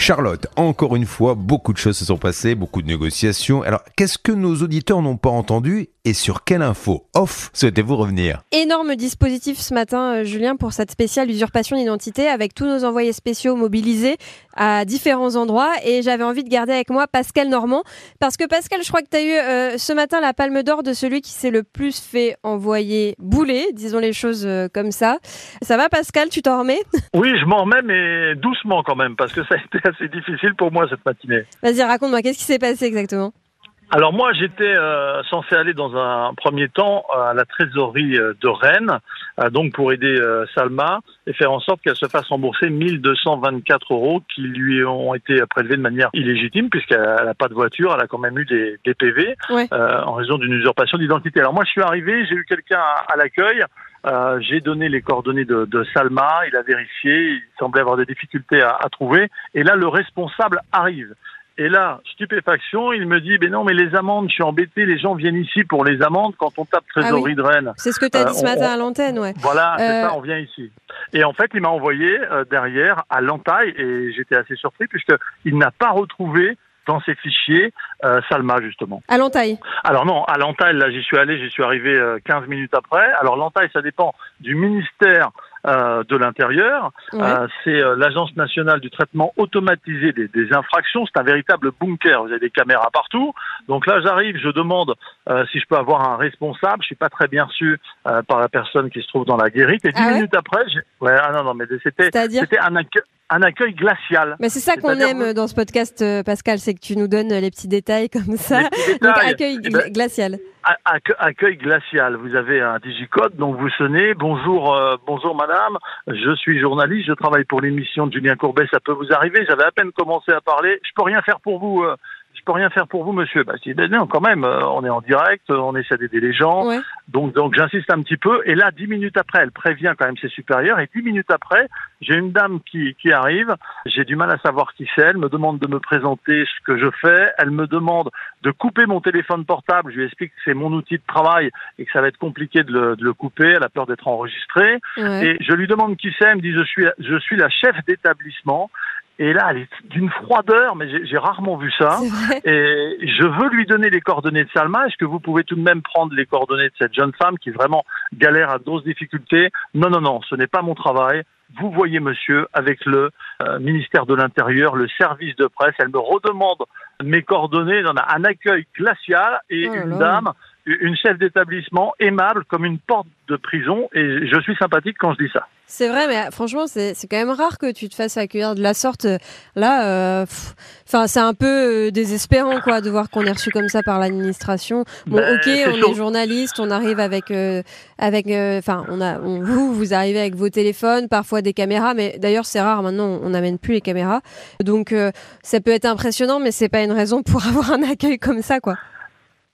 Charlotte, encore une fois, beaucoup de choses se sont passées, beaucoup de négociations. Alors, qu'est-ce que nos auditeurs n'ont pas entendu et sur quelle info off souhaitez-vous revenir? Énorme dispositif ce matin, euh, Julien, pour cette spéciale usurpation d'identité avec tous nos envoyés spéciaux mobilisés à différents endroits. Et j'avais envie de garder avec moi Pascal Normand. Parce que Pascal, je crois que tu as eu euh, ce matin la palme d'or de celui qui s'est le plus fait envoyer bouler, disons les choses euh, comme ça. Ça va, Pascal? Tu t'en remets? Oui, je m'en remets, mais doucement quand même, parce que ça a été assez difficile pour moi cette matinée. Vas-y, raconte-moi, qu'est-ce qui s'est passé exactement? Alors moi, j'étais euh, censé aller dans un premier temps à la trésorerie euh, de Rennes, euh, donc pour aider Salma et faire en sorte qu'elle se fasse rembourser 1224 euros qui lui ont été prélevés de manière illégitime puisqu'elle n'a pas de voiture, elle a quand même eu des, des PV en raison d'une usurpation d'identité. Alors moi, je suis arrivé, j'ai eu quelqu'un à, l'accueil. J'ai donné les coordonnées de, de, Salma, il a vérifié, il semblait avoir des difficultés à, à trouver, et là le responsable arrive. Et là, stupéfaction, il me dit, ben non, mais les amendes, je suis embêté, les gens viennent ici pour les amendes quand on tape ah trésorerie de Rennes. C'est ce que tu as dit ce euh, matin à l'antenne, ouais. Voilà, c'est euh, ça, on vient ici. Et en fait, il m'a envoyé euh, derrière à l'entaille, et j'étais assez surpris puisqu'il n'a pas retrouvé dans ses fichiers Salma justement. À l'entaille Alors non, à l'entaille, là j'y suis allé, j'y suis arrivé 15 minutes après. Alors l'entaille, ça dépend du ministère euh, de l'Intérieur. Euh, c'est euh, l'Agence nationale du traitement automatisé des, des infractions. C'est un véritable bunker. Vous avez des caméras partout. Donc là, j'arrive, je demande si je peux avoir un responsable. Je suis pas très bien reçu par la personne qui se trouve dans la guérite. Et dix ah minutes après, ouais, ah non, non, mais c'était, c'était un accueil un accueil glacial. Mais c'est ça qu'on aime dans ce podcast, Pascal, c'est que tu nous donnes les petits détails comme ça. Donc accueil eh ben, glacial. Accueil glacial. Vous avez un digicode, donc vous sonnez. Bonjour, euh, bonjour madame. Je suis journaliste. Je travaille pour l'émission de Julien Courbet. Ça peut vous arriver. J'avais à peine commencé à parler. Je peux rien faire pour vous. Euh, je peux rien faire pour vous, monsieur. Bah, je dis, ben non, quand même, euh, on est en direct, on essaie d'aider les gens. Donc, donc j'insiste un petit peu. Et là, dix minutes après, elle prévient quand même ses supérieurs. Et dix minutes après, j'ai une dame qui, qui arrive. J'ai du mal à savoir qui c'est. Elle me demande de me présenter ce que je fais. Elle me demande de couper mon téléphone portable. Je lui explique que c'est mon outil de travail et que ça va être compliqué de le, de le couper. Elle a peur d'être enregistrée. Et je lui demande qui c'est. Elle me dit, je suis, je suis la chef d'établissement. Et là, elle est d'une froideur, mais j'ai rarement vu ça. Et je veux lui donner les coordonnées de Salma. Est-ce que vous pouvez tout de même prendre les coordonnées de cette jeune femme qui vraiment galère à grosses difficultés? Non, non, non, ce n'est pas mon travail. Vous voyez, monsieur, avec le euh, ministère de l'Intérieur, le service de presse, elle me redemande mes coordonnées. On a un accueil glacial et oh une dame une chef d'établissement aimable comme une porte de prison et je suis sympathique quand je dis ça. C'est vrai, mais franchement, c'est quand même rare que tu te fasses accueillir de la sorte. Là, euh, enfin, c'est un peu euh, désespérant, quoi, de voir qu'on est reçu comme ça par l'administration. Bon, ben, ok, on est journaliste, on arrive avec, euh, avec, enfin, on a, vous, vous arrivez avec vos téléphones, parfois des caméras, mais d'ailleurs, c'est rare. Maintenant, on n'amène plus les caméras, donc ça peut être impressionnant, mais c'est pas une raison pour avoir un accueil comme ça, quoi.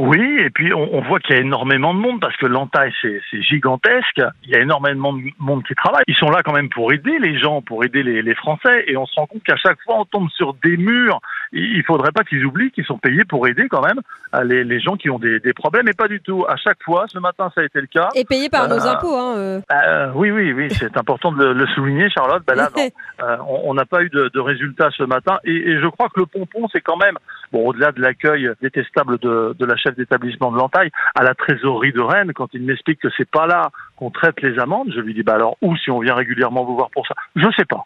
Oui, et puis on, voit qu'il y a énormément de monde parce que l'entaille c'est gigantesque. Il y a énormément de monde qui travaille. Ils sont là quand même pour aider les gens, pour aider les, les Français. Et on se rend compte qu'à chaque fois on tombe sur des murs. Il faudrait pas qu'ils oublient qu'ils sont payés pour aider quand même euh, les, les gens qui ont des, des, problèmes. Et pas du tout. À chaque fois, ce matin ça a été le cas. Et payés par nos euh, impôts. Hein, euh. euh. oui, oui, oui. C'est important de le, souligner, Charlotte. Ben là, on n'a pas eu de, de résultats ce matin. Et, et, je crois que le pompon, c'est quand même bon au-delà de l'accueil détestable de, de la chef d'établissement de l'entaille, à la trésorerie de Rennes, quand il m'explique que c'est pas là qu'on traite les amendes, je lui dis bah alors où si on vient régulièrement vous voir pour ça? Je sais pas.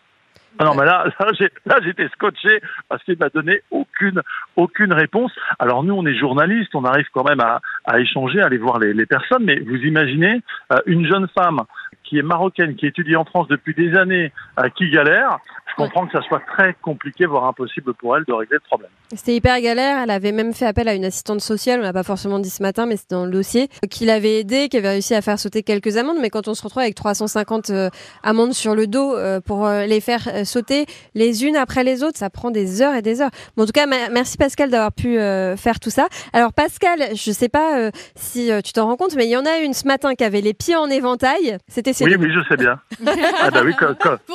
Ah non, mais là, là, j'étais scotché parce qu'il m'a donné aucune, aucune réponse. Alors nous, on est journalistes, on arrive quand même à, à échanger, à aller voir les, personnes, mais vous imaginez euh, une jeune femme qui est marocaine, qui étudie en France depuis des années, euh, qui galère, comprends que ça soit très compliqué, voire impossible pour elle de régler le problème. C'était hyper galère. Elle avait même fait appel à une assistante sociale. On l'a pas forcément dit ce matin, mais c'est dans le dossier qui l'avait aidé, qui avait réussi à faire sauter quelques amendes. Mais quand on se retrouve avec 350 euh, amendes sur le dos euh, pour euh, les faire sauter les unes après les autres, ça prend des heures et des heures. Bon, en tout cas, merci Pascal d'avoir pu faire tout ça. Alors Pascal, je sais pas si tu t'en rends compte, mais il y en a une ce matin qui avait les pieds en éventail. C'était Oui, oui, je sais bien. ah bah oui,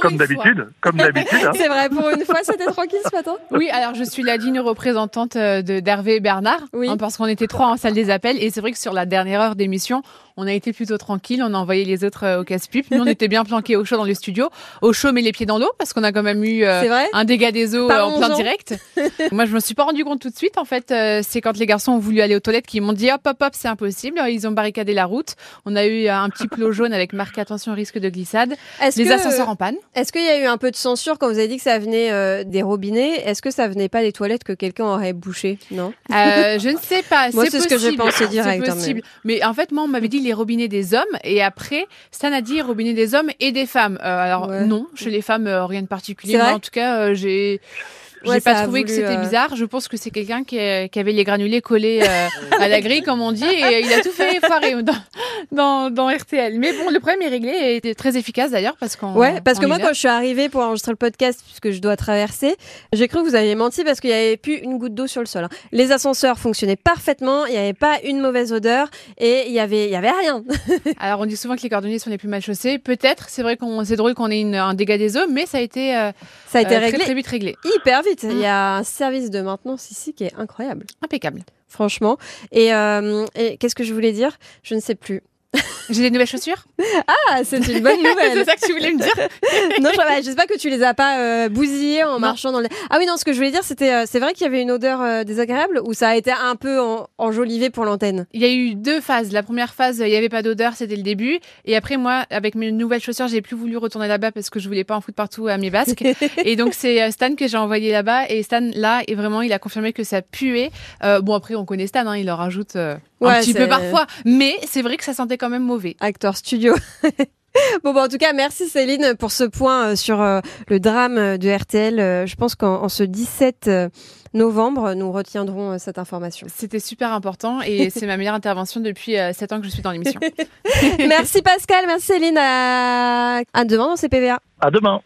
comme d'habitude, comme d'habitude. Hein. C'est vrai, pour une fois, c'était tranquille ce matin. Oui, alors je suis la digne représentante euh, de d'Hervé et Bernard, oui. Hein, parce qu'on était trois en salle des appels, et c'est vrai que sur la dernière heure d'émission, on a été plutôt tranquille. On a envoyé les autres au casse-pipe. Nous, on était bien planqués au chaud dans le studio. Au chaud, mais les pieds dans l'eau parce qu'on a quand même eu un dégât des eaux en plein direct. Moi, je me suis pas rendu compte tout de suite. En fait, c'est quand les garçons ont voulu aller aux toilettes qu'ils m'ont dit hop, hop, hop, c'est impossible. Ils ont barricadé la route. On a eu un petit plot jaune avec marqué attention risque de glissade. Les ascenseurs en panne. Est-ce qu'il y a eu un peu de censure quand vous avez dit que ça venait des robinets? Est-ce que ça venait pas des toilettes que quelqu'un aurait bouché Non Je ne sais pas. Moi, c'est ce que j'ai pensé direct. C'est possible. Mais en fait, moi, on m'avait dit les robinets des hommes et après, Stan a dit robinets des hommes et des femmes. alors non, chez les femmes, rien de particulier. En tout cas, j'ai j'ai pas trouvé que c'était euh, bizarre. Je pense que c'est quelqu'un qui, qui, avait les granulés collés euh, à la grille, comme on dit, et il a tout fait foirer dans, dans, dans, RTL. Mais bon, le problème est réglé et était très efficace d'ailleurs parce qu'on. Ouais, parce que moi, quand je suis arrivée pour enregistrer le podcast, puisque je dois traverser, j'ai cru que vous aviez menti parce qu'il y avait plus une goutte d'eau sur le sol. Hein. Les ascenseurs fonctionnaient parfaitement, il n'y avait pas une mauvaise odeur et il y avait, il y avait rien. Alors, on dit souvent que les cordonniers sont les plus mal chaussés. Peut-être, c'est vrai qu'on, c'est drôle qu'on ait une, un dégât des eaux, mais ça a été, euh, ça a été réglé. Très, très vite réglé. Hyper vite. Il y a un service de maintenance ici qui est incroyable. Impeccable. Franchement. Et, euh, et qu'est-ce que je voulais dire? Je ne sais plus. J'ai des nouvelles chaussures? Ah, c'est une bonne nouvelle. c'est ça que tu voulais me dire. non, j'espère que tu les as pas euh, bousillées en marchant dans le. Ah oui, non, ce que je voulais dire, c'était, euh, c'est vrai qu'il y avait une odeur euh, désagréable ou ça a été un peu enjolivé pour l'antenne? Il y a eu deux phases. La première phase, il y avait pas d'odeur, c'était le début. Et après, moi, avec mes nouvelles chaussures, j'ai plus voulu retourner là-bas parce que je voulais pas en foutre partout à mes basques. et donc c'est Stan que j'ai envoyé là-bas et Stan là, et vraiment, il a confirmé que ça puait. bon après, on connaît Stan, hein, il leur rajoute un petit peu parfois, mais c'est vrai que ça sentait quand même mauvais. Acteur studio. Bon, bah, en tout cas, merci Céline pour ce point euh, sur euh, le drame euh, de RTL. je pense qu'en ce 17 novembre, nous retiendrons cette information. C'était super important et c'est ma meilleure intervention depuis 7 ans que je suis dans l'émission. merci Pascal, merci Céline. À, à demain dans CPVA. À demain.